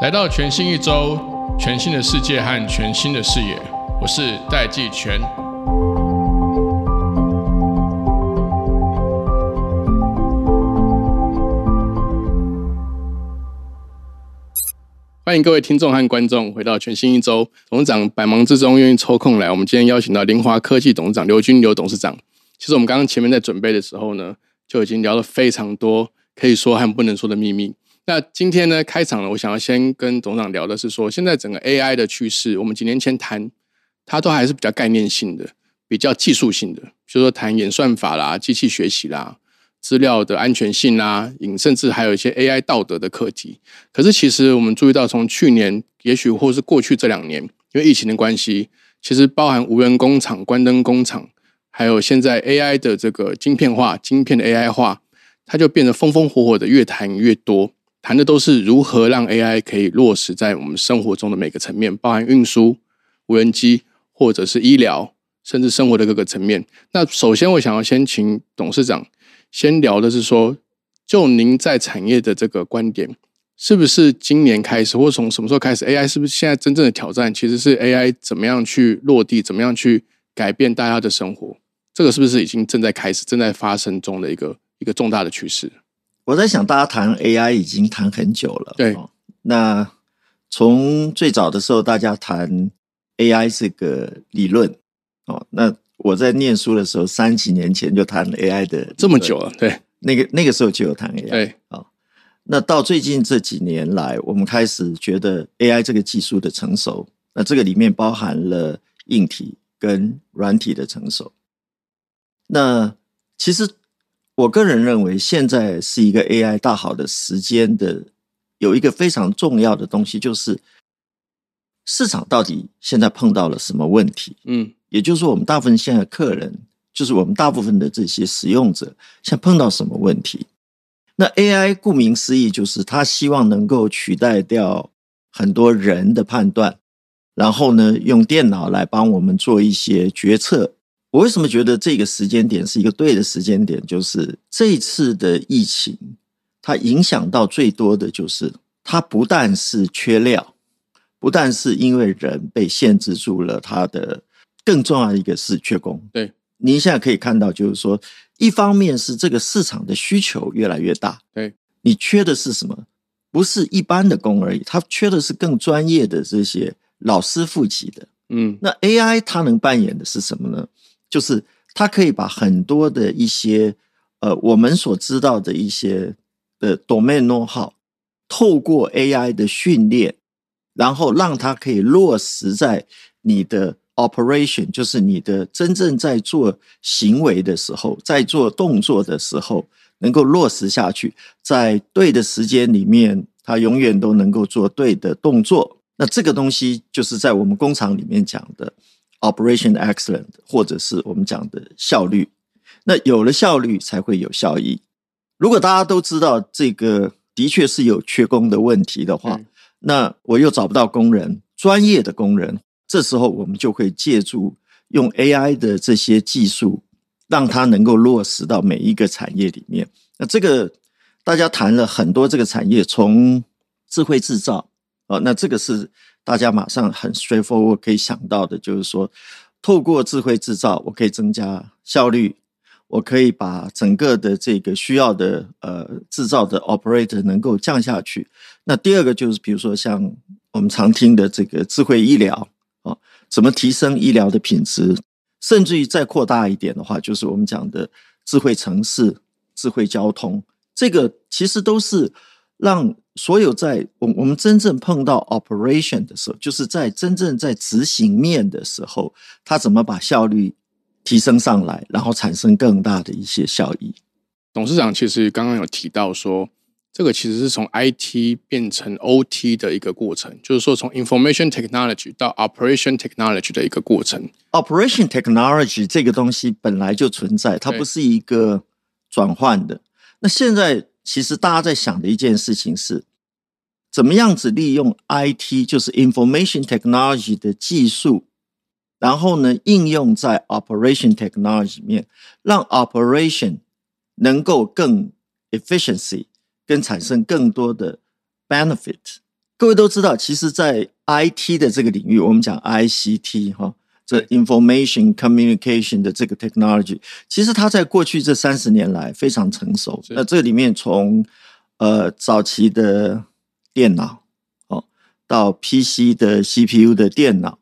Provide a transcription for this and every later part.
来到全新一周，全新的世界和全新的视野，我是戴季全。欢迎各位听众和观众回到全新一周。董事长百忙之中愿意抽空来，我们今天邀请到联华科技董事长刘军刘董事长。其实我们刚刚前面在准备的时候呢，就已经聊了非常多可以说和不能说的秘密。那今天呢，开场了，我想要先跟董事长聊的是说，现在整个 AI 的趋势，我们几年前谈，它都还是比较概念性的，比较技术性的，比如说谈演算法啦、机器学习啦。资料的安全性啦，引甚至还有一些 AI 道德的课题。可是，其实我们注意到，从去年，也许或是过去这两年，因为疫情的关系，其实包含无人工厂、关灯工厂，还有现在 AI 的这个晶片化、晶片的 AI 化，它就变得风风火火的，越谈越多，谈的都是如何让 AI 可以落实在我们生活中的每个层面，包含运输、无人机，或者是医疗，甚至生活的各个层面。那首先，我想要先请董事长。先聊的是说，就您在产业的这个观点，是不是今年开始，或从什么时候开始，AI 是不是现在真正的挑战，其实是 AI 怎么样去落地，怎么样去改变大家的生活？这个是不是已经正在开始、正在发生中的一个一个重大的趋势？我在想，大家谈 AI 已经谈很久了。对，那从最早的时候，大家谈 AI 这个理论，哦，那。我在念书的时候，三几年前就谈 AI 的这么久了，对，那个那个时候就有谈 AI，对，啊，那到最近这几年来，我们开始觉得 AI 这个技术的成熟，那这个里面包含了硬体跟软体的成熟。那其实我个人认为，现在是一个 AI 大好的时间的，有一个非常重要的东西，就是市场到底现在碰到了什么问题？嗯。也就是说，我们大部分现在客人，就是我们大部分的这些使用者，现在碰到什么问题？那 AI 顾名思义，就是他希望能够取代掉很多人的判断，然后呢，用电脑来帮我们做一些决策。我为什么觉得这个时间点是一个对的时间点？就是这次的疫情，它影响到最多的就是，它不但是缺料，不但是因为人被限制住了它的。更重要的一个是缺工。对，您现在可以看到，就是说，一方面是这个市场的需求越来越大。对，你缺的是什么？不是一般的工而已，它缺的是更专业的这些老师傅级的。嗯，那 AI 它能扮演的是什么呢？就是它可以把很多的一些呃我们所知道的一些的 domain know-how，透过 AI 的训练，然后让它可以落实在你的。Operation 就是你的真正在做行为的时候，在做动作的时候，能够落实下去，在对的时间里面，它永远都能够做对的动作。那这个东西就是在我们工厂里面讲的 Operation Excellent，或者是我们讲的效率。那有了效率，才会有效益。如果大家都知道这个的确是有缺工的问题的话，那我又找不到工人，专业的工人。这时候，我们就会借助用 AI 的这些技术，让它能够落实到每一个产业里面。那这个大家谈了很多，这个产业从智慧制造啊，那这个是大家马上很随附，我可以想到的，就是说，透过智慧制造，我可以增加效率，我可以把整个的这个需要的呃制造的 operator 能够降下去。那第二个就是，比如说像我们常听的这个智慧医疗啊。怎么提升医疗的品质？甚至于再扩大一点的话，就是我们讲的智慧城市、智慧交通，这个其实都是让所有在我我们真正碰到 operation 的时候，就是在真正在执行面的时候，它怎么把效率提升上来，然后产生更大的一些效益。董事长其实刚刚有提到说。这个其实是从 IT 变成 OT 的一个过程，就是说从 Information Technology 到 Operation Technology 的一个过程。Operation Technology 这个东西本来就存在，它不是一个转换的。那现在其实大家在想的一件事情是，怎么样子利用 IT，就是 Information Technology 的技术，然后呢应用在 Operation Technology 里面，让 Operation 能够更 efficiency，跟产生更多的 benefit。各位都知道，其实，在 IT 的这个领域，我们讲 ICT 哈，这 information communication 的这个 technology，其实它在过去这三十年来非常成熟。那这里面从呃早期的电脑哦，到 PC 的 CPU 的电脑，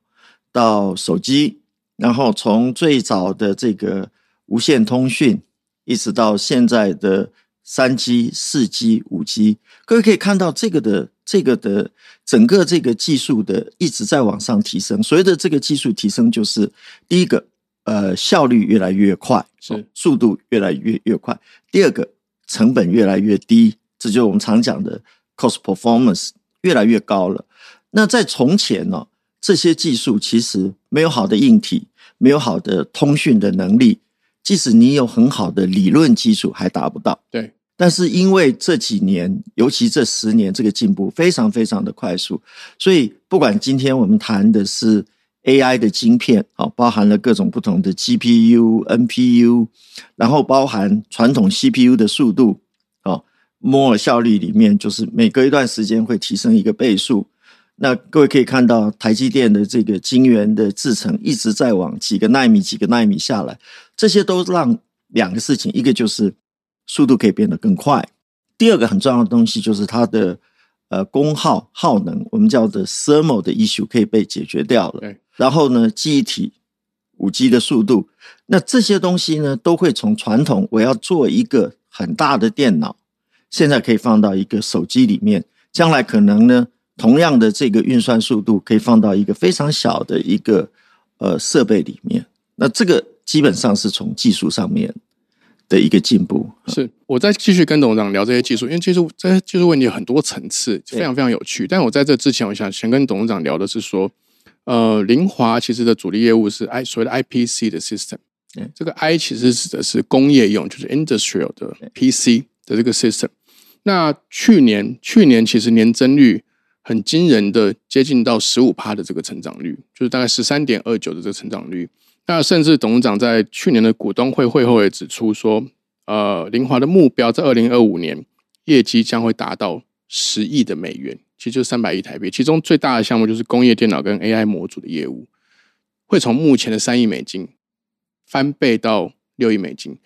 到手机，然后从最早的这个无线通讯，一直到现在的三 G、四 G、五 G，各位可以看到这个的。这个的整个这个技术的一直在往上提升，所谓的这个技术提升，就是第一个，呃，效率越来越快，是速度越来越越快；第二个，成本越来越低，这就是我们常讲的 cost performance 越来越高了。那在从前呢，这些技术其实没有好的硬体，没有好的通讯的能力，即使你有很好的理论基础，还达不到。对。但是因为这几年，尤其这十年，这个进步非常非常的快速，所以不管今天我们谈的是 AI 的晶片，啊，包含了各种不同的 GPU、NPU，然后包含传统 CPU 的速度，哦，摩尔效率里面就是每隔一段时间会提升一个倍数。那各位可以看到，台积电的这个晶圆的制程一直在往几个纳米、几个纳米下来，这些都让两个事情，一个就是。速度可以变得更快。第二个很重要的东西就是它的呃功耗耗能，我们叫的 thermal 的 issue 可以被解决掉了。然后呢，记忆体、五 G 的速度，那这些东西呢，都会从传统我要做一个很大的电脑，现在可以放到一个手机里面。将来可能呢，同样的这个运算速度可以放到一个非常小的一个呃设备里面。那这个基本上是从技术上面。的一个进步是，我再继续跟董事长聊这些技术，因为技术这些技术问题有很多层次，非常非常有趣。但我在这之前，我想先跟董事长聊的是说，呃，林华其实的主力业务是 I 所谓的 IPC 的 system，这个 I 其实指的是工业用，就是 industrial 的 PC 的这个 system。那去年去年其实年增率很惊人的接近到十五趴的这个成长率，就是大概十三点二九的这个成长率。那甚至董事长在去年的股东会会后也指出说，呃，林华的目标在二零二五年业绩将会达到十亿的美元，其实就三百亿台币。其中最大的项目就是工业电脑跟 AI 模组的业务，会从目前的三亿美金翻倍到六亿美金。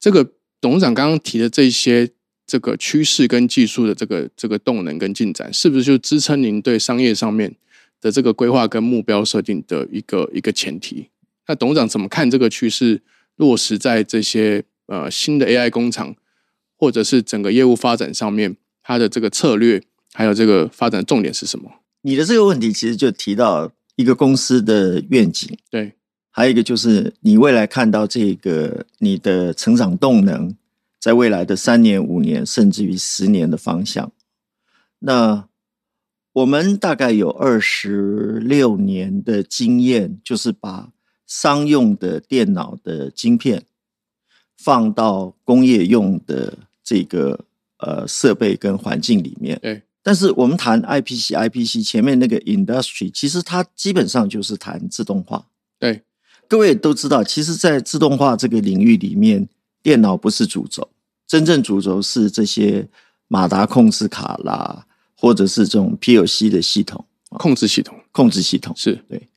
这个董事长刚刚提的这些这个趋势跟技术的这个这个动能跟进展，是不是就支撑您对商业上面的这个规划跟目标设定的一个一个前提？那董事长怎么看这个趋势落实在这些呃新的 AI 工厂，或者是整个业务发展上面，它的这个策略还有这个发展重点是什么？你的这个问题其实就提到一个公司的愿景，对，还有一个就是你未来看到这个你的成长动能，在未来的三年、五年，甚至于十年的方向。那我们大概有二十六年的经验，就是把商用的电脑的晶片放到工业用的这个呃设备跟环境里面。对，但是我们谈 IPC，IPC 前面那个 industry，其实它基本上就是谈自动化。对，各位都知道，其实，在自动化这个领域里面，电脑不是主轴，真正主轴是这些马达控制卡啦，或者是这种 PLC 的系统，控制系统，控制系统。是。对。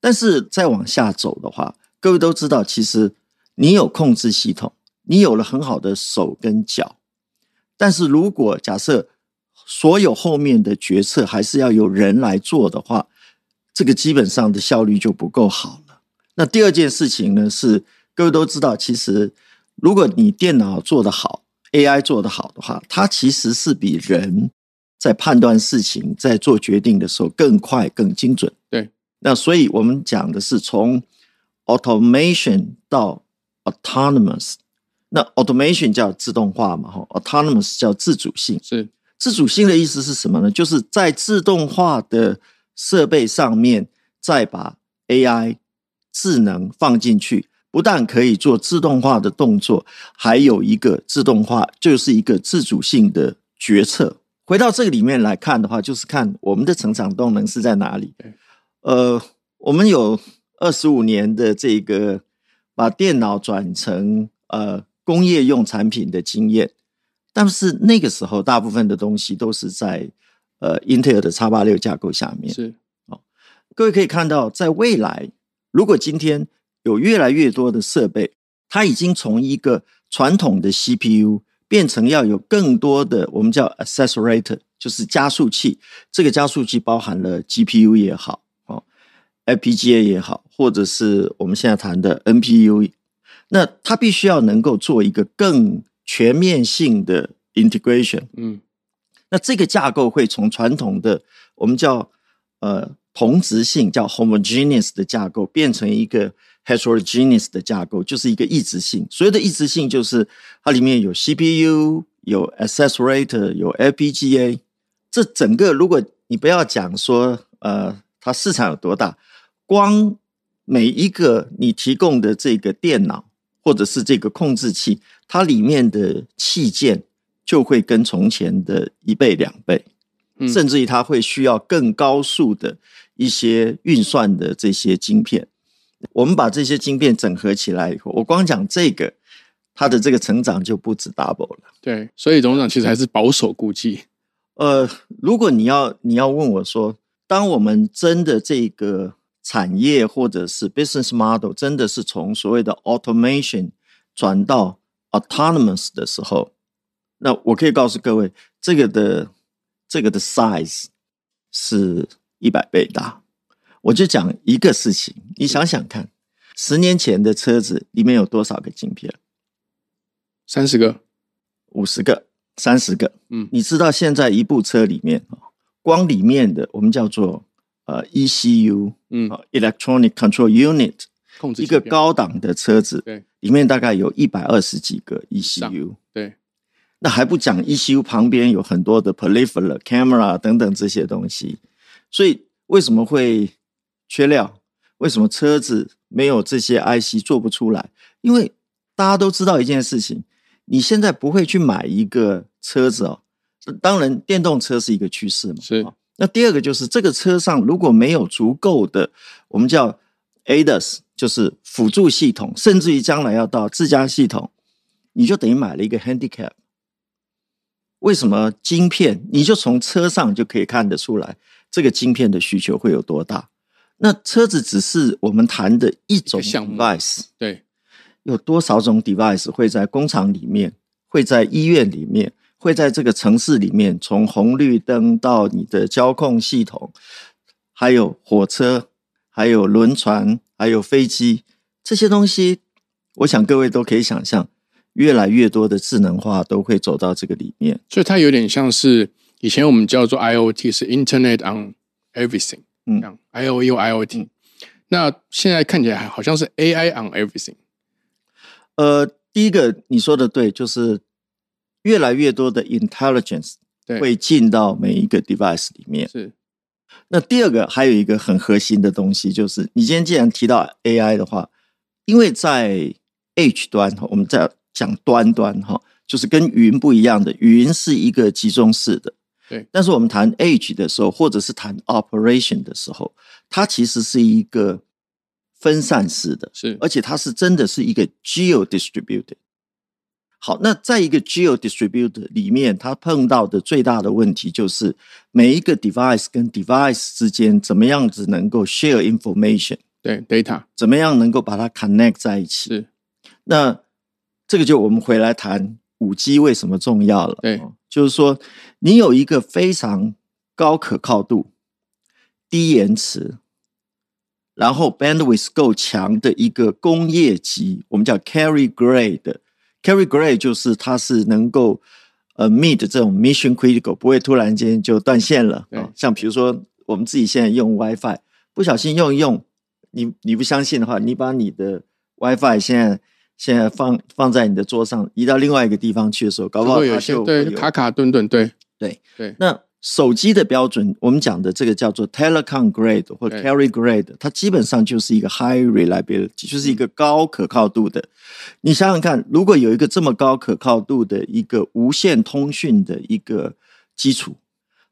但是再往下走的话，各位都知道，其实你有控制系统，你有了很好的手跟脚，但是如果假设所有后面的决策还是要有人来做的话，这个基本上的效率就不够好了。那第二件事情呢，是各位都知道，其实如果你电脑做得好，AI 做得好的话，它其实是比人在判断事情、在做决定的时候更快、更精准。对。那所以，我们讲的是从 automation 到 autonomous。那 automation 叫自动化嘛，哈，autonomous 叫自主性。是自主性的意思是什么呢？就是在自动化的设备上面，再把 AI 智能放进去，不但可以做自动化的动作，还有一个自动化，就是一个自主性的决策。回到这个里面来看的话，就是看我们的成长动能是在哪里。呃，我们有二十五年的这个把电脑转成呃工业用产品的经验。但是那个时候，大部分的东西都是在呃英特尔的 x 八六架构下面。是哦，各位可以看到，在未来，如果今天有越来越多的设备，它已经从一个传统的 CPU 变成要有更多的我们叫 accelerator，就是加速器。这个加速器包含了 GPU 也好，哦，FPGA 也好，或者是我们现在谈的 NPU，那它必须要能够做一个更全面性的 integration，嗯，那这个架构会从传统的我们叫呃同质性叫 homogeneous 的架构，变成一个 heterogeneous 的架构，就是一个异质性。所谓的异质性，就是它里面有 CPU、有 accelerator、有 FPGA。这整个，如果你不要讲说呃它市场有多大，光每一个你提供的这个电脑或者是这个控制器。它里面的器件就会跟从前的一倍两倍，甚至于它会需要更高速的一些运算的这些晶片。我们把这些晶片整合起来以后，我光讲这个，它的这个成长就不止 double 了。对，所以董事长其实还是保守估计。呃，如果你要你要问我说，当我们真的这个产业或者是 business model 真的是从所谓的 automation 转到 autonomous 的时候，那我可以告诉各位，这个的这个的 size 是一百倍大。我就讲一个事情，你想想看，十年前的车子里面有多少个晶片？三十个、五十个、三十个。嗯，你知道现在一部车里面光里面的我们叫做呃 ECU，嗯，Electronic Control Unit，控制一个高档的车子，对。里面大概有一百二十几个 ECU，对，那还不讲 ECU 旁边有很多的 peripheral camera 等等这些东西，所以为什么会缺料？为什么车子没有这些 IC 做不出来？因为大家都知道一件事情，你现在不会去买一个车子哦。当然，电动车是一个趋势嘛。是。那第二个就是这个车上如果没有足够的，我们叫 ADAS。就是辅助系统，甚至于将来要到自家系统，你就等于买了一个 handicap。为什么晶片？你就从车上就可以看得出来，这个晶片的需求会有多大？那车子只是我们谈的一种 device，对，有多少种 device 会在工厂里面，会在医院里面，会在这个城市里面，从红绿灯到你的交控系统，还有火车，还有轮船。还有飞机这些东西，我想各位都可以想象，越来越多的智能化都会走到这个里面。所以它有点像是以前我们叫做 IOT，是 Internet on Everything，嗯，I O U I O T。那现在看起来好像是 AI on Everything。呃，第一个你说的对，就是越来越多的 intelligence 会进到每一个 device 里面。是。那第二个还有一个很核心的东西，就是你今天既然提到 AI 的话，因为在 H 端，我们在讲端端哈，就是跟云不一样的，云是一个集中式的，对。但是我们谈 H 的时候，或者是谈 operation 的时候，它其实是一个分散式的，是，而且它是真的是一个 geo distributed。好，那在一个 geo distributed 里面，它碰到的最大的问题就是每一个 device 跟 device 之间怎么样子能够 share information，对 data，怎么样能够把它 connect 在一起？是，那这个就我们回来谈五 G 为什么重要了。对，就是说你有一个非常高可靠度、低延迟，然后 bandwidth 够强的一个工业级，我们叫 carry grade。Carry Grade 就是它是能够呃 meet 这种 mission critical，不会突然间就断线了哦。像比如说我们自己现在用 WiFi，不小心用一用，你你不相信的话，你把你的 WiFi 现在现在放放在你的桌上，移到另外一个地方去的时候，搞不好它就对卡卡顿顿，对对对。那手机的标准，我们讲的这个叫做 telecom grade 或 carry grade，它基本上就是一个 high reliability，就是一个高可靠度的。你想想看，如果有一个这么高可靠度的一个无线通讯的一个基础，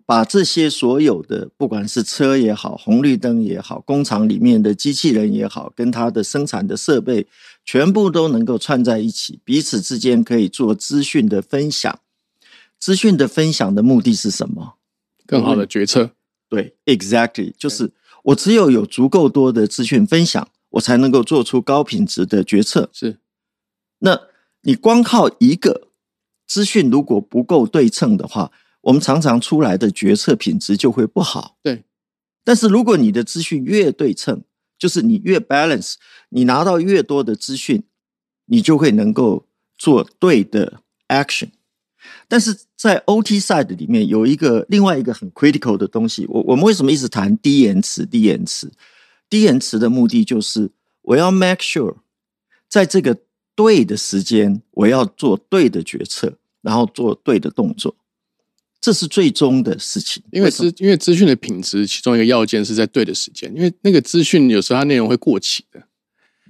把这些所有的不管是车也好、红绿灯也好、工厂里面的机器人也好，跟它的生产的设备全部都能够串在一起，彼此之间可以做资讯的分享。资讯的分享的目的是什么？更好的决策。对，exactly，就是我只有有足够多的资讯分享，我才能够做出高品质的决策。是，那你光靠一个资讯如果不够对称的话，我们常常出来的决策品质就会不好。对，但是如果你的资讯越对称，就是你越 balance，你拿到越多的资讯，你就会能够做对的 action。但是在 OT side 里面有一个另外一个很 critical 的东西，我我们为什么一直谈低延迟？低延迟，低延迟的目的就是我要 make sure 在这个对的时间，我要做对的决策，然后做对的动作，这是最终的事情。因为资因为资讯的品质，其中一个要件是在对的时间，因为那个资讯有时候它内容会过期的。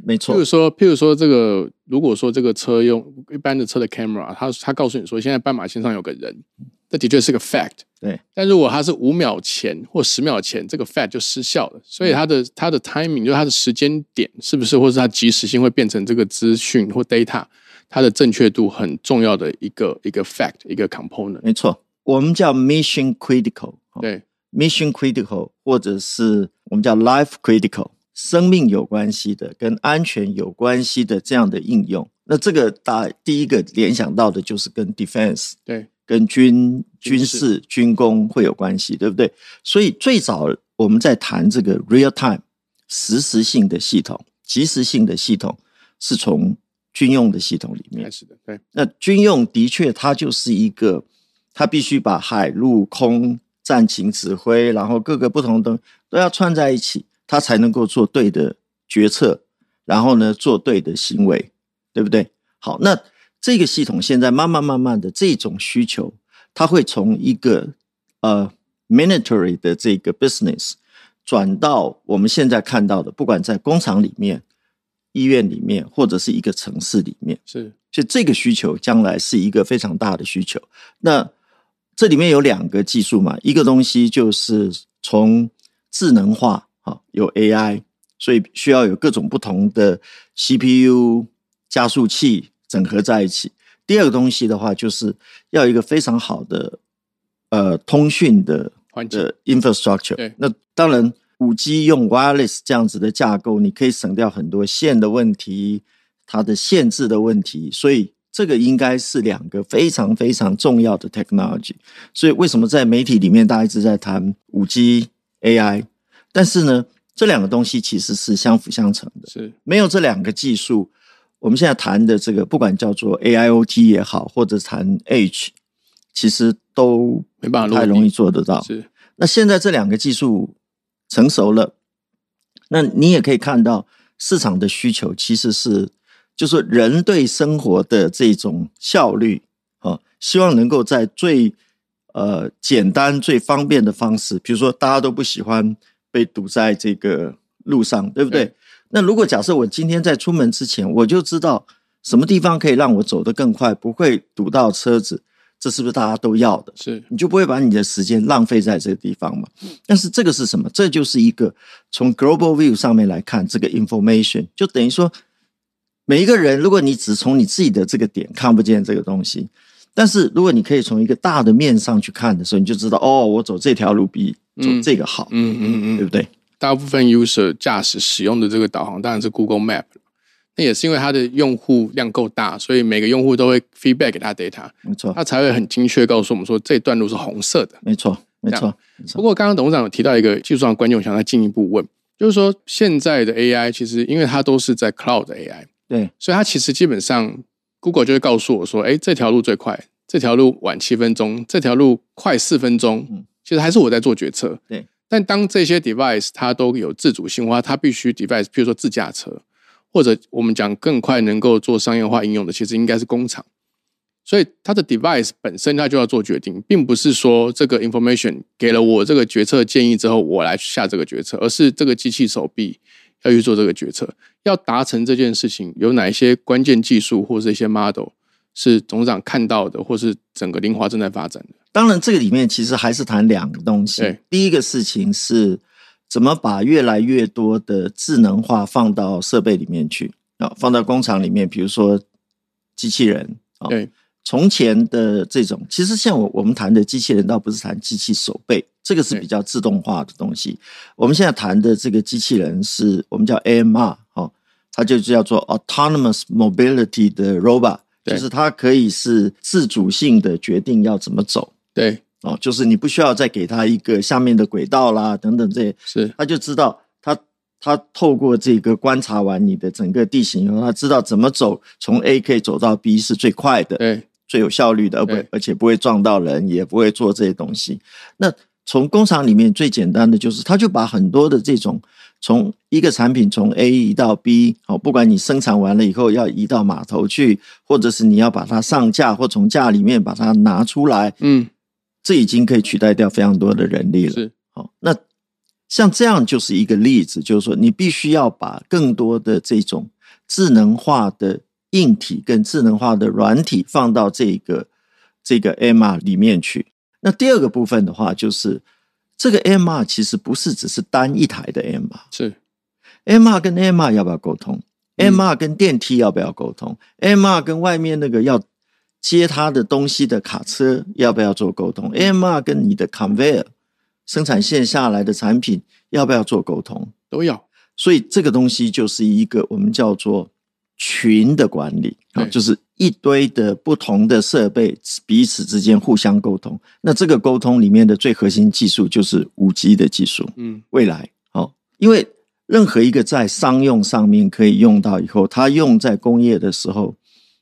没错，譬如说，譬如说，这个如果说这个车用一般的车的 camera，它它告诉你说现在斑马线上有个人，这的确是个 fact。对，但如果它是五秒前或十秒前，这个 fact 就失效了。所以它的它的 timing 就是它的时间点是不是，或是它及时性会变成这个资讯或 data 它的正确度很重要的一个一个 fact 一个 component。没错，我们叫 mission critical。对，mission critical 或者是我们叫 life critical。生命有关系的，跟安全有关系的这样的应用，那这个大第一个联想到的就是跟 defense 对，跟军军事军工会有关系，对不对？所以最早我们在谈这个 real time 实时性的系统、即时性的系统，是从军用的系统里面开始的。对，那军用的确它就是一个，它必须把海陆空战情指挥，然后各个不同的都要串在一起。他才能够做对的决策，然后呢，做对的行为，对不对？好，那这个系统现在慢慢慢慢的这种需求，它会从一个呃 military 的这个 business 转到我们现在看到的，不管在工厂里面、医院里面，或者是一个城市里面，是，所以这个需求将来是一个非常大的需求。那这里面有两个技术嘛，一个东西就是从智能化。有 AI，所以需要有各种不同的 CPU 加速器整合在一起。第二个东西的话，就是要一个非常好的呃通讯的的 infrastructure。那当然，五 G 用 wireless 这样子的架构，你可以省掉很多线的问题，它的限制的问题。所以这个应该是两个非常非常重要的 technology。所以为什么在媒体里面大家一直在谈五 G AI？但是呢，这两个东西其实是相辅相成的。是没有这两个技术，我们现在谈的这个，不管叫做 AIoT 也好，或者谈 H，其实都没办法太容易做得到。是那现在这两个技术成熟了，那你也可以看到市场的需求其实是，就是人对生活的这种效率啊，希望能够在最呃简单、最方便的方式，比如说大家都不喜欢。被堵在这个路上，对不对？那如果假设我今天在出门之前，我就知道什么地方可以让我走得更快，不会堵到车子，这是不是大家都要的？是，你就不会把你的时间浪费在这个地方嘛？但是这个是什么？这就是一个从 global view 上面来看，这个 information 就等于说，每一个人，如果你只从你自己的这个点看不见这个东西，但是如果你可以从一个大的面上去看的时候，你就知道，哦，我走这条路比。走这个好，嗯嗯嗯，对不对？大部分 user 驾驶使用的这个导航当然是 Google Map，那也是因为它的用户量够大，所以每个用户都会 feedback 给他 data，没错，它才会很精确告诉我们说这段路是红色的，没错，没错。不过刚刚董事长有提到一个技术上的关键，我想再进一步问，就是说现在的 AI 其实因为它都是在 cloud AI，对，所以它其实基本上 Google 就会告诉我说，哎，这条路最快，这条路晚七分钟，这条路快四分钟，嗯，其实还是我在做决策，对。但当这些 device 它都有自主性化，它必须 device，比如说自驾车，或者我们讲更快能够做商业化应用的，其实应该是工厂。所以它的 device 本身它就要做决定，并不是说这个 information 给了我这个决策建议之后，我来下这个决策，而是这个机器手臂要去做这个决策。要达成这件事情，有哪一些关键技术或是一些 model 是董事长看到的，或是整个林华正在发展的？当然，这个里面其实还是谈两个东西。第一个事情是怎么把越来越多的智能化放到设备里面去啊，放到工厂里面，比如说机器人啊，对，从前的这种，其实像我我们谈的机器人，倒不是谈机器手背，这个是比较自动化的东西。我们现在谈的这个机器人，是我们叫 AMR 哦，它就叫做 Autonomous Mobility 的 Robot，就是它可以是自主性的决定要怎么走。对，哦，就是你不需要再给它一个下面的轨道啦，等等这些，是它就知道。他透过这个观察完你的整个地形以后，他知道怎么走，从 A 可以走到 B 是最快的，对，最有效率的，而不而且不会撞到人，也不会做这些东西。那从工厂里面最简单的就是，他就把很多的这种从一个产品从 A 移到 B，哦，不管你生产完了以后要移到码头去，或者是你要把它上架或从架里面把它拿出来，嗯，这已经可以取代掉非常多的人力了。是，好，那。像这样就是一个例子，就是说你必须要把更多的这种智能化的硬体跟智能化的软体放到这个这个 MR 里面去。那第二个部分的话，就是这个 MR 其实不是只是单一台的 MR，是 MR 跟 MR 要不要沟通？MR 跟电梯要不要沟通？MR 跟外面那个要接它的东西的卡车要不要做沟通？MR 跟你的 conveyor。生产线下来的产品要不要做沟通？都要。所以这个东西就是一个我们叫做群的管理啊，就是一堆的不同的设备彼此之间互相沟通。那这个沟通里面的最核心技术就是五 G 的技术。嗯，未来哦，因为任何一个在商用上面可以用到以后，它用在工业的时候，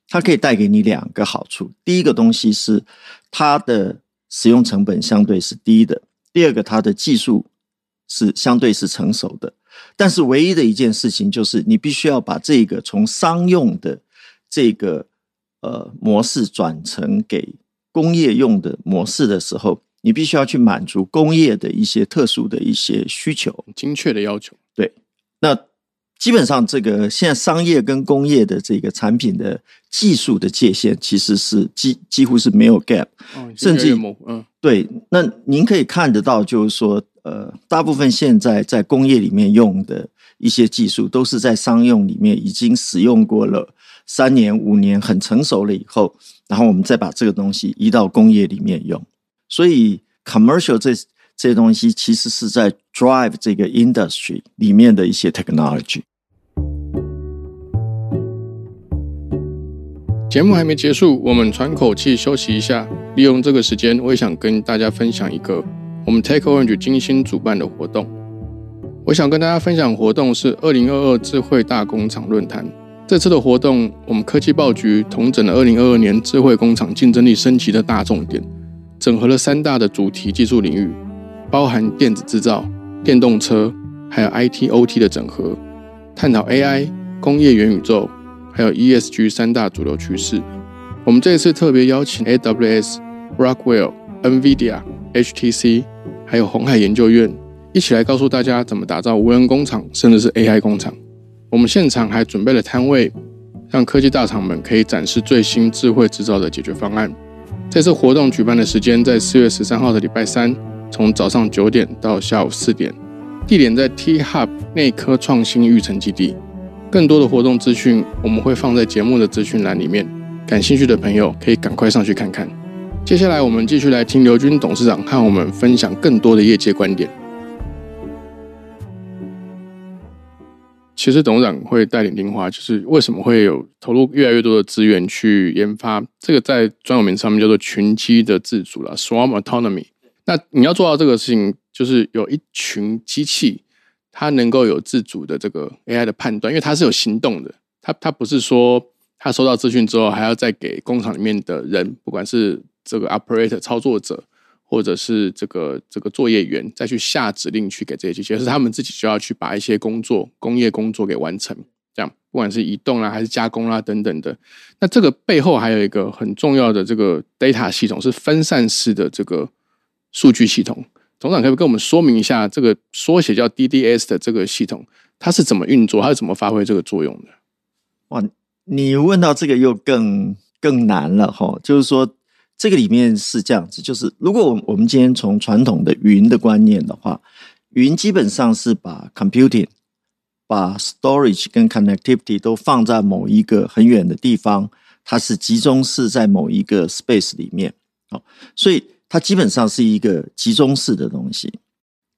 它可以带给你两个好处。第一个东西是它的使用成本相对是低的。第二个，它的技术是相对是成熟的，但是唯一的一件事情就是，你必须要把这个从商用的这个呃模式转成给工业用的模式的时候，你必须要去满足工业的一些特殊的一些需求、精确的要求。对，那。基本上，这个现在商业跟工业的这个产品的技术的界限，其实是几几乎是没有 gap，甚至嗯，对。那您可以看得到，就是说，呃，大部分现在在工业里面用的一些技术，都是在商用里面已经使用过了三年、五年，很成熟了以后，然后我们再把这个东西移到工业里面用。所以，commercial 这。这些东西其实是在 drive 这个 industry 里面的一些 technology。节目还没结束，我们喘口气休息一下。利用这个时间，我也想跟大家分享一个我们 Take Orange 精心主办的活动。我想跟大家分享活动是二零二二智慧大工厂论坛。这次的活动，我们科技报局统整了二零二二年智慧工厂竞争力升级的大重点，整合了三大的主题技术领域。包含电子制造、电动车，还有 IT、OT 的整合，探讨 AI、工业元宇宙，还有 ESG 三大主流趋势。我们这次特别邀请 AWS、Rockwell、NVIDIA、HTC，还有红海研究院一起来告诉大家怎么打造无人工厂，甚至是 AI 工厂。我们现场还准备了摊位，让科技大厂们可以展示最新智慧制造的解决方案。这次活动举办的时间在四月十三号的礼拜三。从早上九点到下午四点，地点在 T Hub 内科创新育成基地。更多的活动资讯我们会放在节目的资讯栏里面，感兴趣的朋友可以赶快上去看看。接下来我们继续来听刘军董事长和我们分享更多的业界观点。其实董事长会带领林华，就是为什么会有投入越来越多的资源去研发这个在专有名词上面叫做群机的自主了，Swarm Autonomy。那你要做到这个事情，就是有一群机器，它能够有自主的这个 AI 的判断，因为它是有行动的，它它不是说它收到资讯之后还要再给工厂里面的人，不管是这个 operator 操作者，或者是这个这个作业员再去下指令去给这些机器，而是他们自己就要去把一些工作工业工作给完成，这样不管是移动啦还是加工啦等等的。那这个背后还有一个很重要的这个 data 系统是分散式的这个。数据系统总长可不可以跟我们说明一下，这个缩写叫 DDS 的这个系统，它是怎么运作，它是怎么发挥这个作用的？哇，你问到这个又更更难了哈。就是说，这个里面是这样子，就是如果我我们今天从传统的云的观念的话，云基本上是把 computing、把 storage 跟 connectivity 都放在某一个很远的地方，它是集中式在某一个 space 里面，哦，所以它基本上是一个集中式的东西。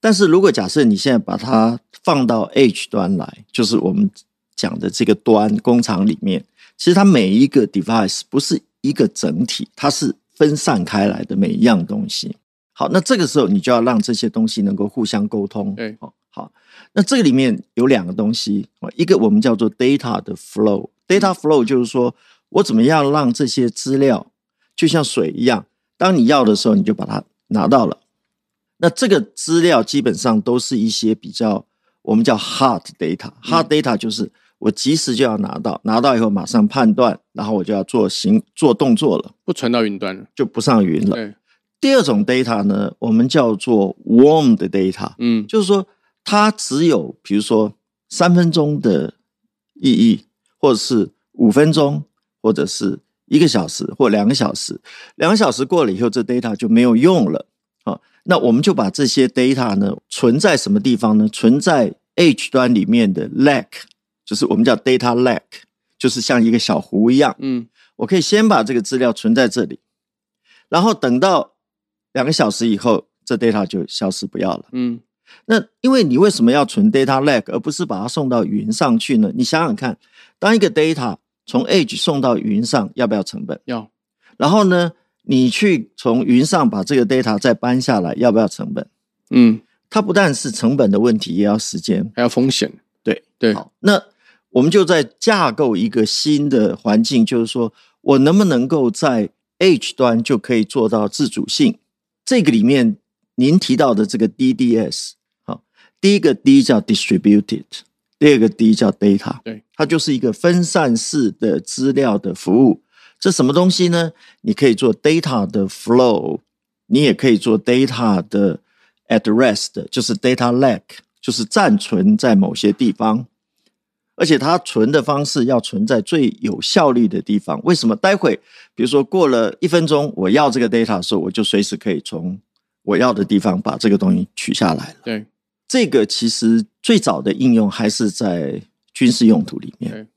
但是如果假设你现在把它放到 H 端来，就是我们讲的这个端工厂里面，其实它每一个 device 不是一个整体，它是分散开来的每一样东西。好，那这个时候你就要让这些东西能够互相沟通。对，好，好，那这个里面有两个东西一个我们叫做 data 的 flow，data flow 就是说我怎么样让这些资料就像水一样，当你要的时候你就把它拿到了。那这个资料基本上都是一些比较我们叫 hard data，hard data 就是我及时就要拿到，拿到以后马上判断，然后我就要做行做动作了，不传到云端了，就不上云了。第二种 data 呢，我们叫做 warm 的 data，嗯，就是说它只有比如说三分钟的意义，或者是五分钟，或者是一个小时或两个小时，两个小时过了以后，这 data 就没有用了。好那我们就把这些 data 呢存在什么地方呢？存在 H 端里面的 lake，就是我们叫 data lake，就是像一个小湖一样。嗯，我可以先把这个资料存在这里，然后等到两个小时以后，这 data 就消失不要了。嗯，那因为你为什么要存 data lake，而不是把它送到云上去呢？你想想看，当一个 data 从 age 送到云上，要不要成本？要。然后呢？你去从云上把这个 data 再搬下来，要不要成本？嗯，它不但是成本的问题，也要时间，还要风险。对对，好，那我们就在架构一个新的环境，就是说我能不能够在 H 端就可以做到自主性？这个里面您提到的这个 DDS，好，第一个 D 叫 distributed，第二个 D 叫 data，对，它就是一个分散式的资料的服务。这什么东西呢？你可以做 data 的 flow，你也可以做 data 的 at rest，就是 data lake，就是暂存在某些地方，而且它存的方式要存在最有效率的地方。为什么？待会比如说过了一分钟，我要这个 data 的时候，我就随时可以从我要的地方把这个东西取下来了。对，这个其实最早的应用还是在军事用途里面。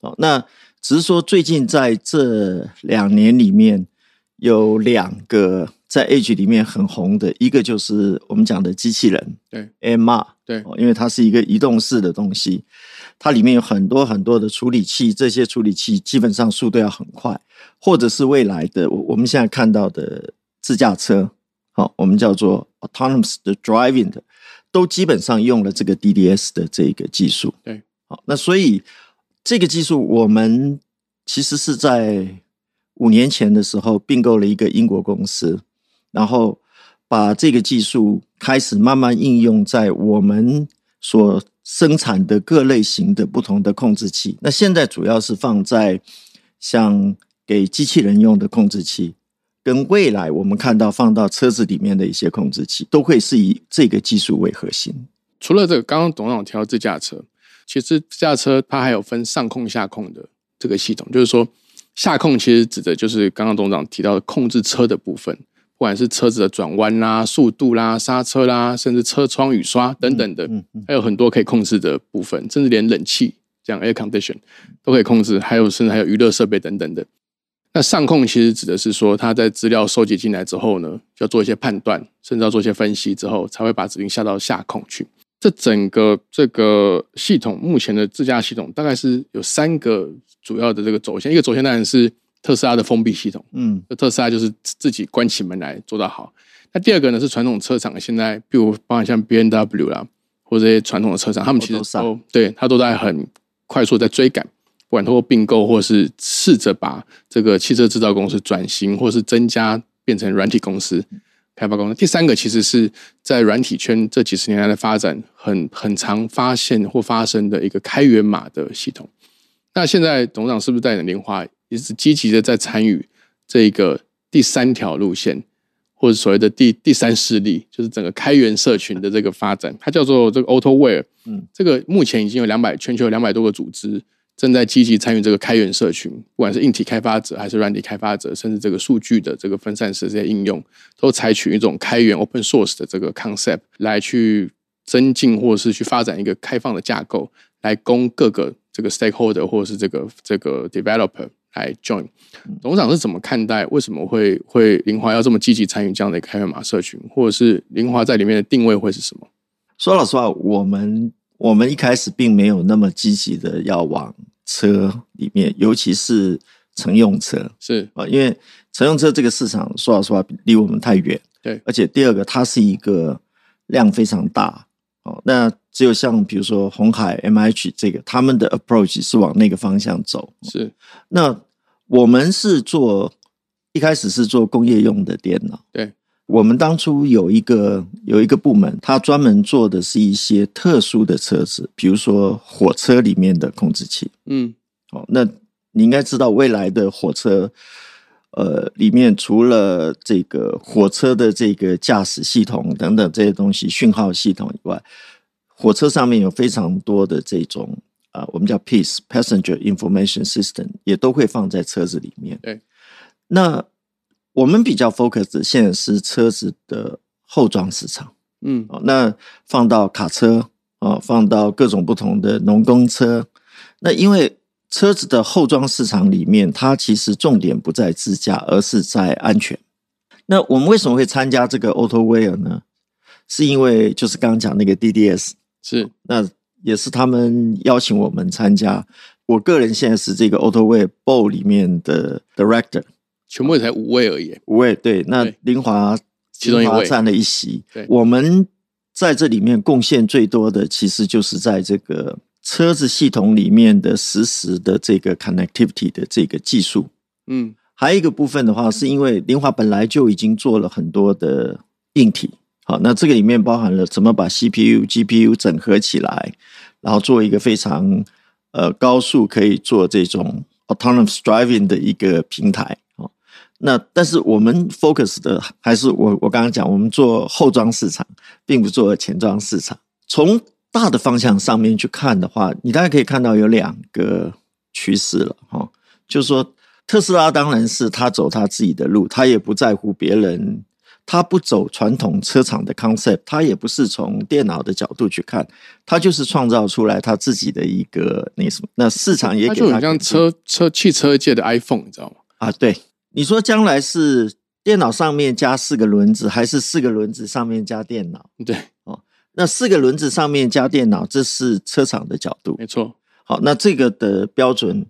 哦，那。只是说，最近在这两年里面，有两个在 Edge 里面很红的，一个就是我们讲的机器人，对，MR，对，因为它是一个移动式的东西，它里面有很多很多的处理器，这些处理器基本上速度要很快，或者是未来的我我们现在看到的自驾车，好，我们叫做 autonomous 的 driving 的，都基本上用了这个 DDS 的这个技术，对，好，那所以。这个技术，我们其实是在五年前的时候并购了一个英国公司，然后把这个技术开始慢慢应用在我们所生产的各类型的不同的控制器。那现在主要是放在像给机器人用的控制器，跟未来我们看到放到车子里面的一些控制器，都会是以这个技术为核心。除了这个，刚刚董事长提到自驾车。其实自驾车它还有分上控下控的这个系统，就是说下控其实指的就是刚刚董事长提到的控制车的部分，不管是车子的转弯啦、速度啦、刹车啦，甚至车窗雨刷等等的，还有很多可以控制的部分，甚至连冷气这样 air condition 都可以控制，还有甚至还有娱乐设备等等的。那上控其实指的是说，它在资料收集进来之后呢，要做一些判断，甚至要做一些分析之后，才会把指令下到下控去。这整个这个系统目前的自驾系统大概是有三个主要的这个轴线，一个轴线当然是特斯拉的封闭系统，嗯，特斯拉就是自己关起门来做到好。那第二个呢是传统车厂，现在比如包含像 B N W 啦，或者这些传统的车厂，他们其实都对它都在很快速在追赶，不管通过并购或是试着把这个汽车制造公司转型，或是增加变成软体公司。开发公司，第三个其实是在软体圈这几十年来的发展，很很常发现或发生的一个开源码的系统。那现在董事长是不是带领莲花，也是积极的在参与这个第三条路线，或者所谓的第第三势力，就是整个开源社群的这个发展？它叫做这个 AutoWare。嗯，这个目前已经有两百全球有两百多个组织。正在积极参与这个开源社群，不管是硬体开发者还是软体开发者，甚至这个数据的这个分散式这些应用，都采取一种开源 open source 的这个 concept 来去增进或者是去发展一个开放的架构，来供各个这个 stakeholder 或者是这个这个 developer 来 join。董事长是怎么看待？为什么会会林华要这么积极参与这样的一个开源码社群，或者是林华在里面的定位会是什么？说老实话，我们我们一开始并没有那么积极的要往车里面，尤其是乘用车是啊，因为乘用车这个市场说老实话离我们太远。对，而且第二个，它是一个量非常大哦。那只有像比如说红海 M H 这个，他们的 approach 是往那个方向走。是，那我们是做一开始是做工业用的电脑。对，我们当初有一个有一个部门，它专门做的是一些特殊的车子，比如说火车里面的控制器。嗯，哦，那你应该知道未来的火车。呃，里面除了这个火车的这个驾驶系统等等这些东西，讯号系统以外，火车上面有非常多的这种啊，我们叫 PIS Passenger Information System，也都会放在车子里面。对，那我们比较 focus 现在是车子的后装市场。嗯，哦，那放到卡车啊，放到各种不同的农工车，那因为。车子的后装市场里面，它其实重点不在自驾，而是在安全。那我们为什么会参加这个 AutoWare 呢？是因为就是刚刚讲那个 DDS 是，那也是他们邀请我们参加。我个人现在是这个 AutoWare Board 里面的 Director，全部才五位而已。五位对，那林华其中一位占了一席。对，我们在这里面贡献最多的，其实就是在这个。车子系统里面的实时的这个 connectivity 的这个技术，嗯，还有一个部分的话，是因为林华本来就已经做了很多的硬体，好，那这个里面包含了怎么把 CPU、GPU 整合起来，然后做一个非常呃高速可以做这种 autonomous driving 的一个平台，哦，那但是我们 focus 的还是我我刚刚讲，我们做后装市场，并不做前装市场，从。大的方向上面去看的话，你大概可以看到有两个趋势了哈。就是说，特斯拉当然是他走他自己的路，他也不在乎别人，他不走传统车厂的 concept，他也不是从电脑的角度去看，他就是创造出来他自己的一个那什么。那市场也给他好像车车汽车界的 iPhone，你知道吗？啊，对，你说将来是电脑上面加四个轮子，还是四个轮子上面加电脑？对。哦那四个轮子上面加电脑，这是车厂的角度，没错。好，那这个的标准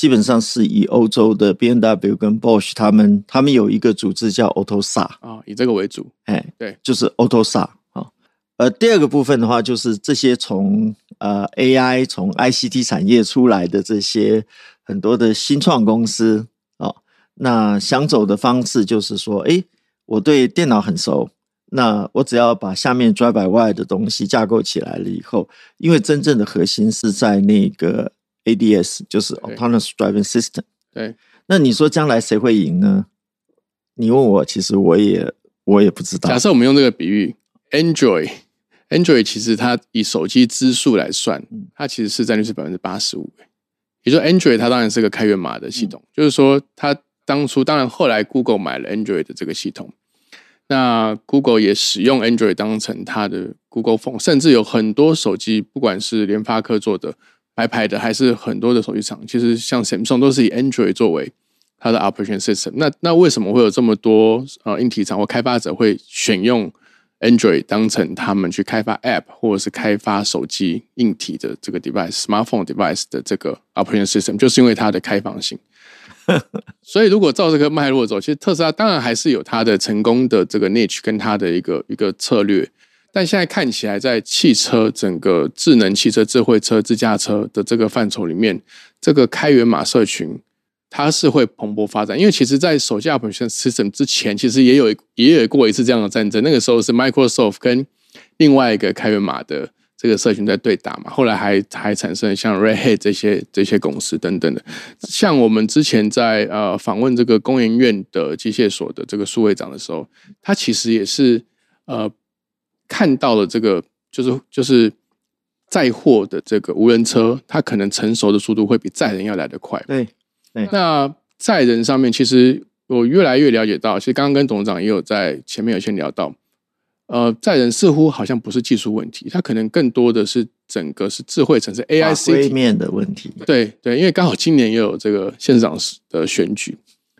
基本上是以欧洲的 B N W 跟 Bosch 他们，他们有一个组织叫 AutoSA 啊，以这个为主。哎，对，就是 AutoSA 啊。呃，第二个部分的话，就是这些从呃 A I 从 I C T 产业出来的这些很多的新创公司啊，那想走的方式就是说，哎，我对电脑很熟。那我只要把下面 drive by wire 的东西架构起来了以后，因为真正的核心是在那个 ADS，就是 autonomous driving system。对。那你说将来谁会赢呢？你问我，其实我也我也不知道。假设我们用这个比喻，Android，Android 其实它以手机支数来算，它其实是占率是百分之八十五。也就 Android 它当然是个开源码的系统，就是说它当初当然后来 Google 买了 Android 的这个系统。那 Google 也使用 Android 当成它的 Google Phone，甚至有很多手机，不管是联发科做的、白牌的，还是很多的手机厂，其实像 Samsung 都是以 Android 作为它的 Operation System。那那为什么会有这么多呃硬体厂或开发者会选用 Android 当成他们去开发 App 或者是开发手机硬体的这个 device、smartphone device 的这个 Operation System，就是因为它的开放性。所以，如果照这个脉络走，其实特斯拉当然还是有它的成功的这个 niche 跟它的一个一个策略。但现在看起来，在汽车整个智能汽车、智慧车、自驾车的这个范畴里面，这个开源码社群它是会蓬勃发展。因为其实，在手机 operation system 之前，其实也有也有过一次这样的战争。那个时候是 Microsoft 跟另外一个开源码的。这个社群在对打嘛，后来还还产生像 Red Hat 这些这些公司等等的，像我们之前在呃访问这个工研院的机械所的这个数位长的时候，他其实也是呃看到了这个就是就是载货的这个无人车，它可能成熟的速度会比载人要来得快。对对，那载人上面其实我越来越了解到，其实刚刚跟董事长也有在前面有先聊到。呃，载人似乎好像不是技术问题，它可能更多的是整个是智慧城市 AI C 面的问题。对对，因为刚好今年也有这个县长的选举，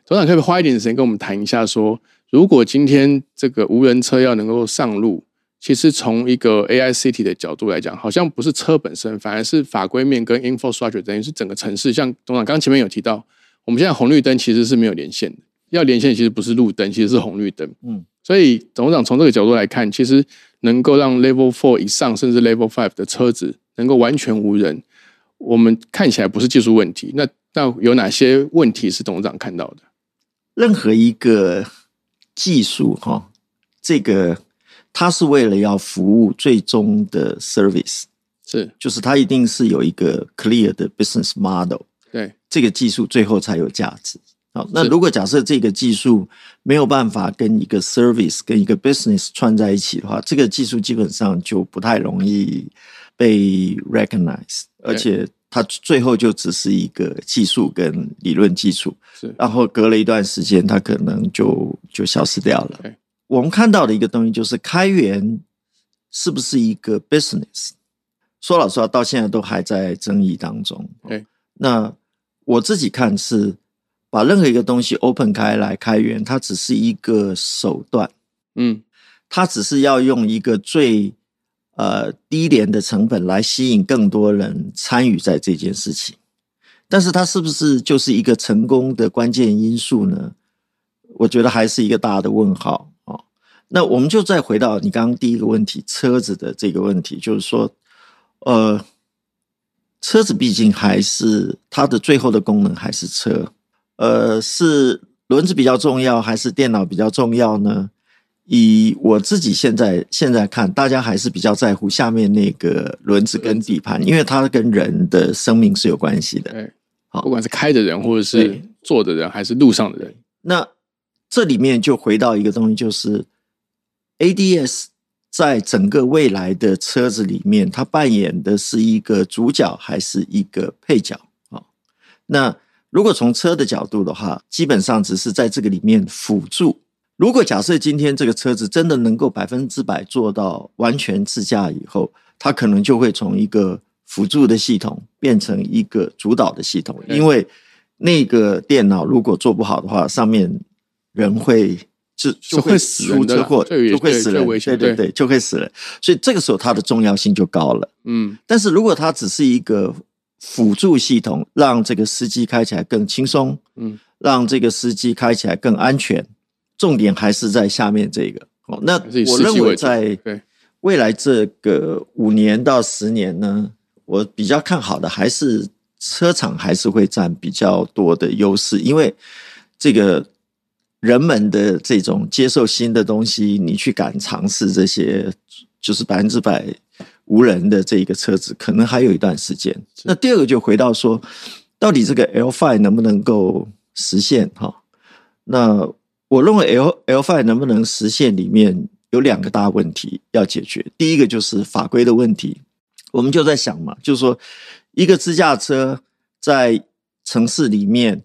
董事长可以花一点时间跟我们谈一下，说如果今天这个无人车要能够上路，其实从一个 AI City 的角度来讲，好像不是车本身，反而是法规面跟 infrastructure 等于是整个城市。像董事长刚前面有提到，我们现在红绿灯其实是没有连线的，要连线其实不是路灯，其实是红绿灯。嗯，所以董事长从这个角度来看，其实。能够让 Level Four 以上甚至 Level Five 的车子能够完全无人，我们看起来不是技术问题。那那有哪些问题是董事长看到的？任何一个技术哈，这个它是为了要服务最终的 service，是。就是它一定是有一个 clear 的 business model，对。这个技术最后才有价值。好，那如果假设这个技术没有办法跟一个 service 跟一个 business 串在一起的话，这个技术基本上就不太容易被 recognize，而且它最后就只是一个技术跟理论基础，是，然后隔了一段时间，它可能就就消失掉了。我们看到的一个东西就是开源是不是一个 business？说老实话，到现在都还在争议当中。对，那我自己看是。把任何一个东西 open 开来开源，它只是一个手段，嗯，它只是要用一个最呃低廉的成本来吸引更多人参与在这件事情。但是它是不是就是一个成功的关键因素呢？我觉得还是一个大的问号啊。那我们就再回到你刚刚第一个问题，车子的这个问题，就是说，呃，车子毕竟还是它的最后的功能还是车。呃，是轮子比较重要，还是电脑比较重要呢？以我自己现在现在看，大家还是比较在乎下面那个轮子跟底盘，因为它跟人的生命是有关系的。对，好，不管是开的人，或者是坐的人，还是路上的人，那这里面就回到一个东西，就是 ADS 在整个未来的车子里面，它扮演的是一个主角，还是一个配角啊？那如果从车的角度的话，基本上只是在这个里面辅助。如果假设今天这个车子真的能够百分之百做到完全自驾以后，它可能就会从一个辅助的系统变成一个主导的系统。因为那个电脑如果做不好的话，上面人会就就会出车祸，就会死人。对对对，就会死人。所以这个时候它的重要性就高了。嗯，但是如果它只是一个。辅助系统让这个司机开起来更轻松，嗯，让这个司机开起来更安全。重点还是在下面这个。哦，那我认为在未来这个五年到十年呢，我比较看好的还是车厂还是会占比较多的优势，因为这个人们的这种接受新的东西，你去敢尝试这些，就是百分之百。无人的这一个车子可能还有一段时间。那第二个就回到说，到底这个 L five 能不能够实现？哈，那我认为 L L five 能不能实现里面有两个大问题要解决。第一个就是法规的问题。我们就在想嘛，就是说一个自驾车在城市里面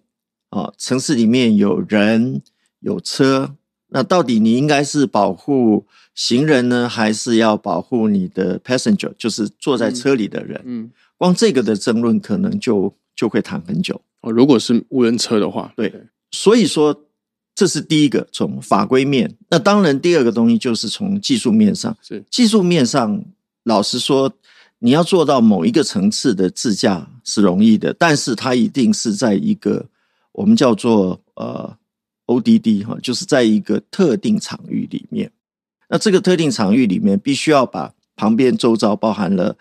啊，城市里面有人有车。那到底你应该是保护行人呢，还是要保护你的 passenger，就是坐在车里的人？嗯，光这个的争论可能就就会谈很久。哦，如果是无人车的话，对。所以说，这是第一个从法规面。那当然，第二个东西就是从技术面上。是技术面上，老实说，你要做到某一个层次的自驾是容易的，但是它一定是在一个我们叫做呃。O.D.D. 哈，就是在一个特定场域里面，那这个特定场域里面，必须要把旁边周遭包含了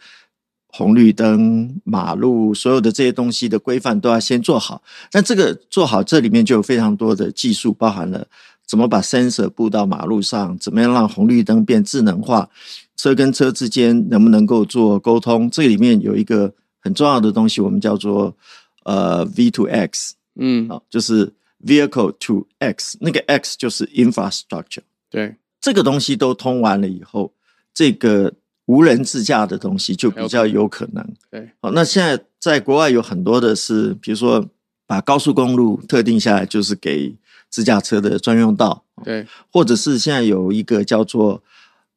红绿灯、马路所有的这些东西的规范都要先做好。但这个做好，这里面就有非常多的技术，包含了怎么把 sensor 布到马路上，怎么样让红绿灯变智能化，车跟车之间能不能够做沟通？这里面有一个很重要的东西，我们叫做呃 V to X，嗯，好，就是。Vehicle to X，那个 X 就是 infrastructure。对，这个东西都通完了以后，这个无人自驾的东西就比较有可能。对，好，那现在在国外有很多的是，比如说把高速公路特定下来，就是给自驾车的专用道。对，或者是现在有一个叫做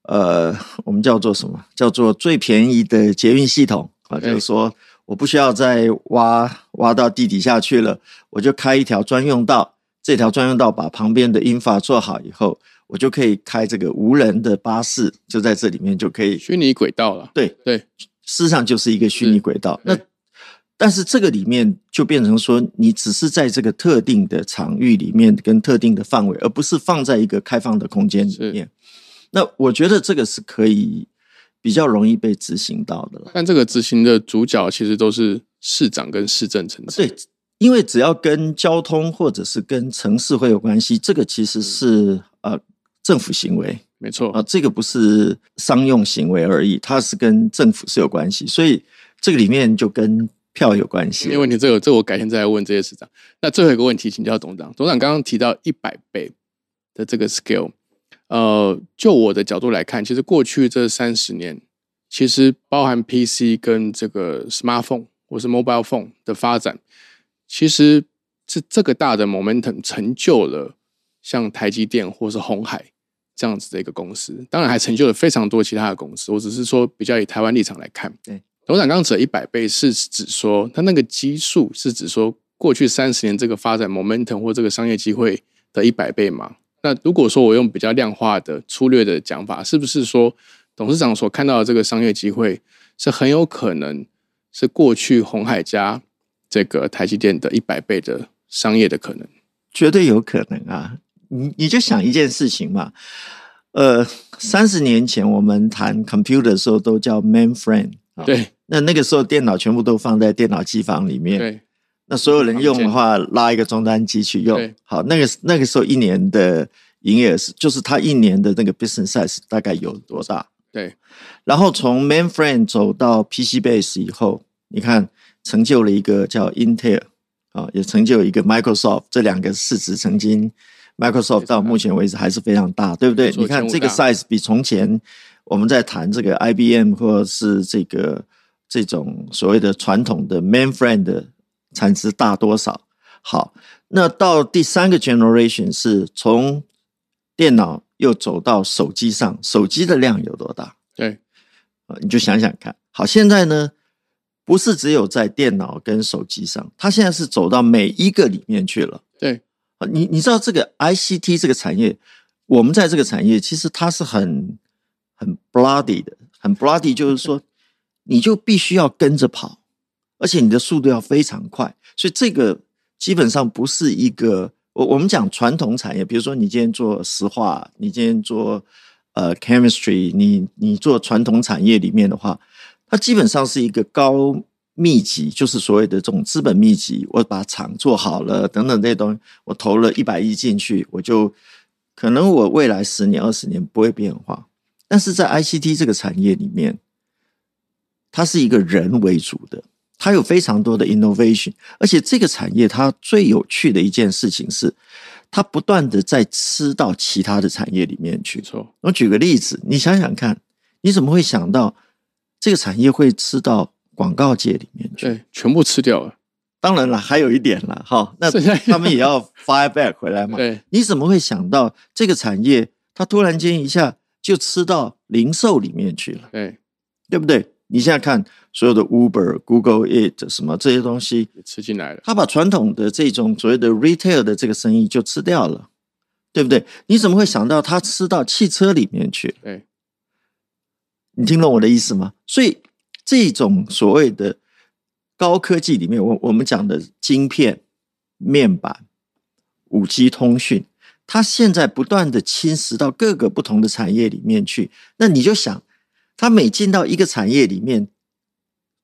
呃，我们叫做什么？叫做最便宜的捷运系统啊，就是说我不需要再挖挖到地底下去了，我就开一条专用道，这条专用道把旁边的英法做好以后，我就可以开这个无人的巴士，就在这里面就可以虚拟轨道了。对对，事实上就是一个虚拟轨道。那但是这个里面就变成说，你只是在这个特定的场域里面跟特定的范围，而不是放在一个开放的空间里面。那我觉得这个是可以比较容易被执行到的了。但这个执行的主角其实都是市长跟市政层次。对，因为只要跟交通或者是跟城市会有关系，这个其实是呃政府行为，没错啊，这个不是商用行为而已，它是跟政府是有关系，所以这个里面就跟票有关系。没问题，这个这我改天再来问这些市长。那最后一个问题，请教董事长。董事长刚刚提到一百倍的这个 scale。呃，就我的角度来看，其实过去这三十年，其实包含 PC 跟这个 smartphone 或是 mobile phone 的发展，其实是这个大的 momentum 成就了像台积电或是红海这样子的一个公司，当然还成就了非常多其他的公司。我只是说比较以台湾立场来看，对，董事长刚刚指一百倍是指说，它那个基数是指说过去三十年这个发展 momentum 或这个商业机会的一百倍吗？那如果说我用比较量化的粗略的讲法，是不是说董事长所看到的这个商业机会是很有可能是过去红海加这个台积电的一百倍的商业的可能？绝对有可能啊！你你就想一件事情嘛，呃，三十年前我们谈 computer 的时候都叫 mainframe，对，那那个时候电脑全部都放在电脑机房里面，对。那所有人用的话，拉一个终端机去用。好，那个那个时候一年的营业额是，就是它一年的那个 business size 大概有多大？对。然后从 mainframe 走到 PC base 以后，你看成就了一个叫 Intel 啊，也成就一个 Microsoft，这两个市值曾经 Microsoft 到目前为止还是非常大，对不对？你看这个 size 比从前我们在谈这个 IBM 或者是这个这种所谓的传统的 mainframe 的。产值大多少？好，那到第三个 generation 是从电脑又走到手机上，手机的量有多大？对，啊，你就想想看。好，现在呢，不是只有在电脑跟手机上，它现在是走到每一个里面去了。对，啊，你你知道这个 ICT 这个产业，我们在这个产业其实它是很很 bloody 的，很 bloody，就是说你就必须要跟着跑。而且你的速度要非常快，所以这个基本上不是一个我我们讲传统产业，比如说你今天做石化，你今天做呃 chemistry，你你做传统产业里面的话，它基本上是一个高密集，就是所谓的这种资本密集。我把厂做好了，等等这些东西，我投了一百亿进去，我就可能我未来十年、二十年不会变化。但是在 ICT 这个产业里面，它是一个人为主的。它有非常多的 innovation，而且这个产业它最有趣的一件事情是，它不断的在吃到其他的产业里面去。错，我举个例子，你想想看，你怎么会想到这个产业会吃到广告界里面去？对，全部吃掉了。当然了，还有一点了，哈，那他们也要 fire back 回来嘛。对，你怎么会想到这个产业它突然间一下就吃到零售里面去了？对，对不对？你现在看所有的 Uber、Google It 什么这些东西吃进来了，他把传统的这种所谓的 retail 的这个生意就吃掉了，对不对？你怎么会想到他吃到汽车里面去？对，你听懂我的意思吗？所以这种所谓的高科技里面，我我们讲的晶片、面板、五 G 通讯，它现在不断的侵蚀到各个不同的产业里面去，那你就想。它每进到一个产业里面，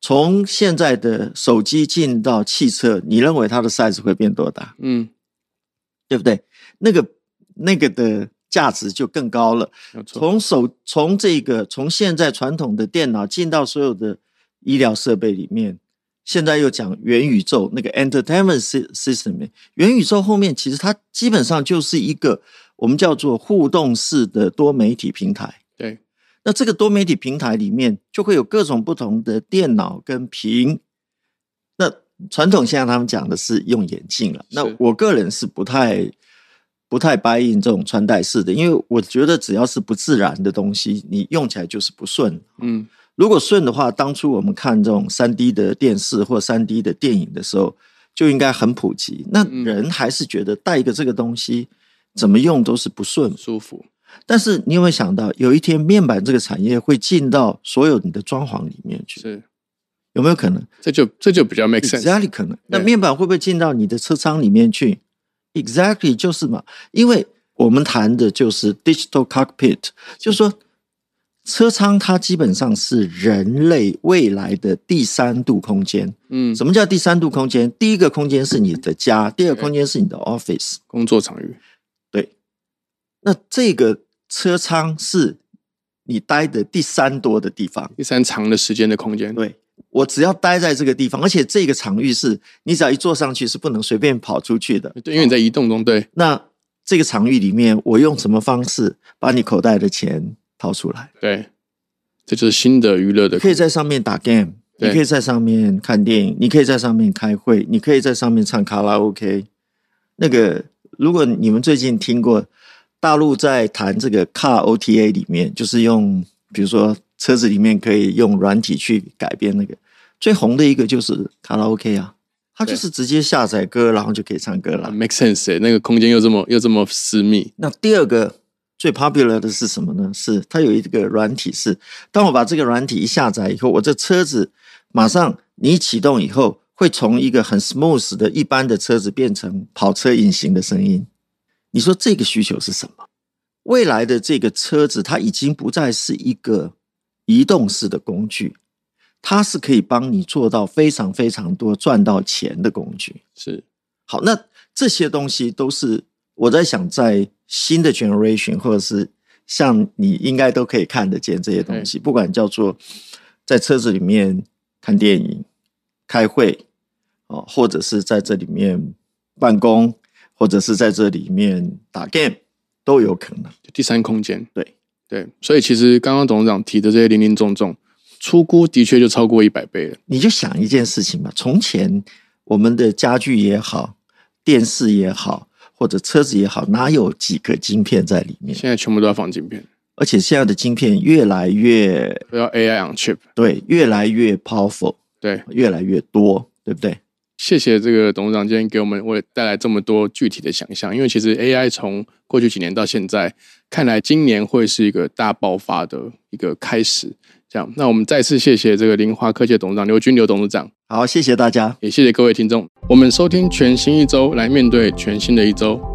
从现在的手机进到汽车，你认为它的 size 会变多大？嗯，对不对？那个那个的价值就更高了。从手从这个从现在传统的电脑进到所有的医疗设备里面，现在又讲元宇宙那个 entertainment system，元宇宙后面其实它基本上就是一个我们叫做互动式的多媒体平台。那这个多媒体平台里面就会有各种不同的电脑跟屏。那传统现在他们讲的是用眼镜了。那我个人是不太不太 buy in 这种穿戴式的，因为我觉得只要是不自然的东西，你用起来就是不顺。嗯，如果顺的话，当初我们看这种三 D 的电视或三 D 的电影的时候，就应该很普及。那人还是觉得带一个这个东西，怎么用都是不顺舒服。但是你有没有想到，有一天面板这个产业会进到所有你的装潢里面去？是有没有可能？这就这就比较 make sense。Exactly 可能。那面板会不会进到你的车舱里面去？Exactly 就是嘛，因为我们谈的就是 digital cockpit，就是说车舱它基本上是人类未来的第三度空间。嗯，什么叫第三度空间？第一个空间是你的家，第二个空间是你的 office 工作场域。对，那这个车舱是你待的第三多的地方，第三长的时间的空间。对。我只要待在这个地方，而且这个场域是你只要一坐上去是不能随便跑出去的。对，因为你在移动中。对，那这个场域里面，我用什么方式把你口袋的钱掏出来？对，这就是新的娱乐的。可以在上面打 game，你可以在上面看电影，你可以在上面开会，你可以在上面唱卡拉 OK。那个，如果你们最近听过大陆在谈这个 Car OTA 里面，就是用比如说车子里面可以用软体去改变那个。最红的一个就是卡拉 OK 啊，它就是直接下载歌，然后就可以唱歌了，make sense 那个空间又这么又这么私密。那第二个最 popular 的是什么呢？是它有一个软体，是当我把这个软体一下载以后，我这车子马上你启动以后，会从一个很 smooth 的一般的车子变成跑车隐形的声音。你说这个需求是什么？未来的这个车子它已经不再是一个移动式的工具。它是可以帮你做到非常非常多赚到钱的工具。是，好，那这些东西都是我在想，在新的 generation 或者是像你应该都可以看得见这些东西，不管叫做在车子里面看电影、开会，哦，或者是在这里面办公，或者是在这里面打 game，都有可能。第三空间，对对，所以其实刚刚董事长提的这些零零总总。出估的确就超过一百倍了。你就想一件事情吧，从前我们的家具也好，电视也好，或者车子也好，哪有几个晶片在里面？现在全部都要放晶片，而且现在的晶片越来越都要 AI on chip，对，越来越 powerful，对，越来越多，对不对？谢谢这个董事长今天给我们为带来这么多具体的想象，因为其实 AI 从过去几年到现在，看来今年会是一个大爆发的一个开始。这样，那我们再次谢谢这个林华科技董事长刘军刘董事长。好，谢谢大家，也谢谢各位听众。我们收听全新一周，来面对全新的一周。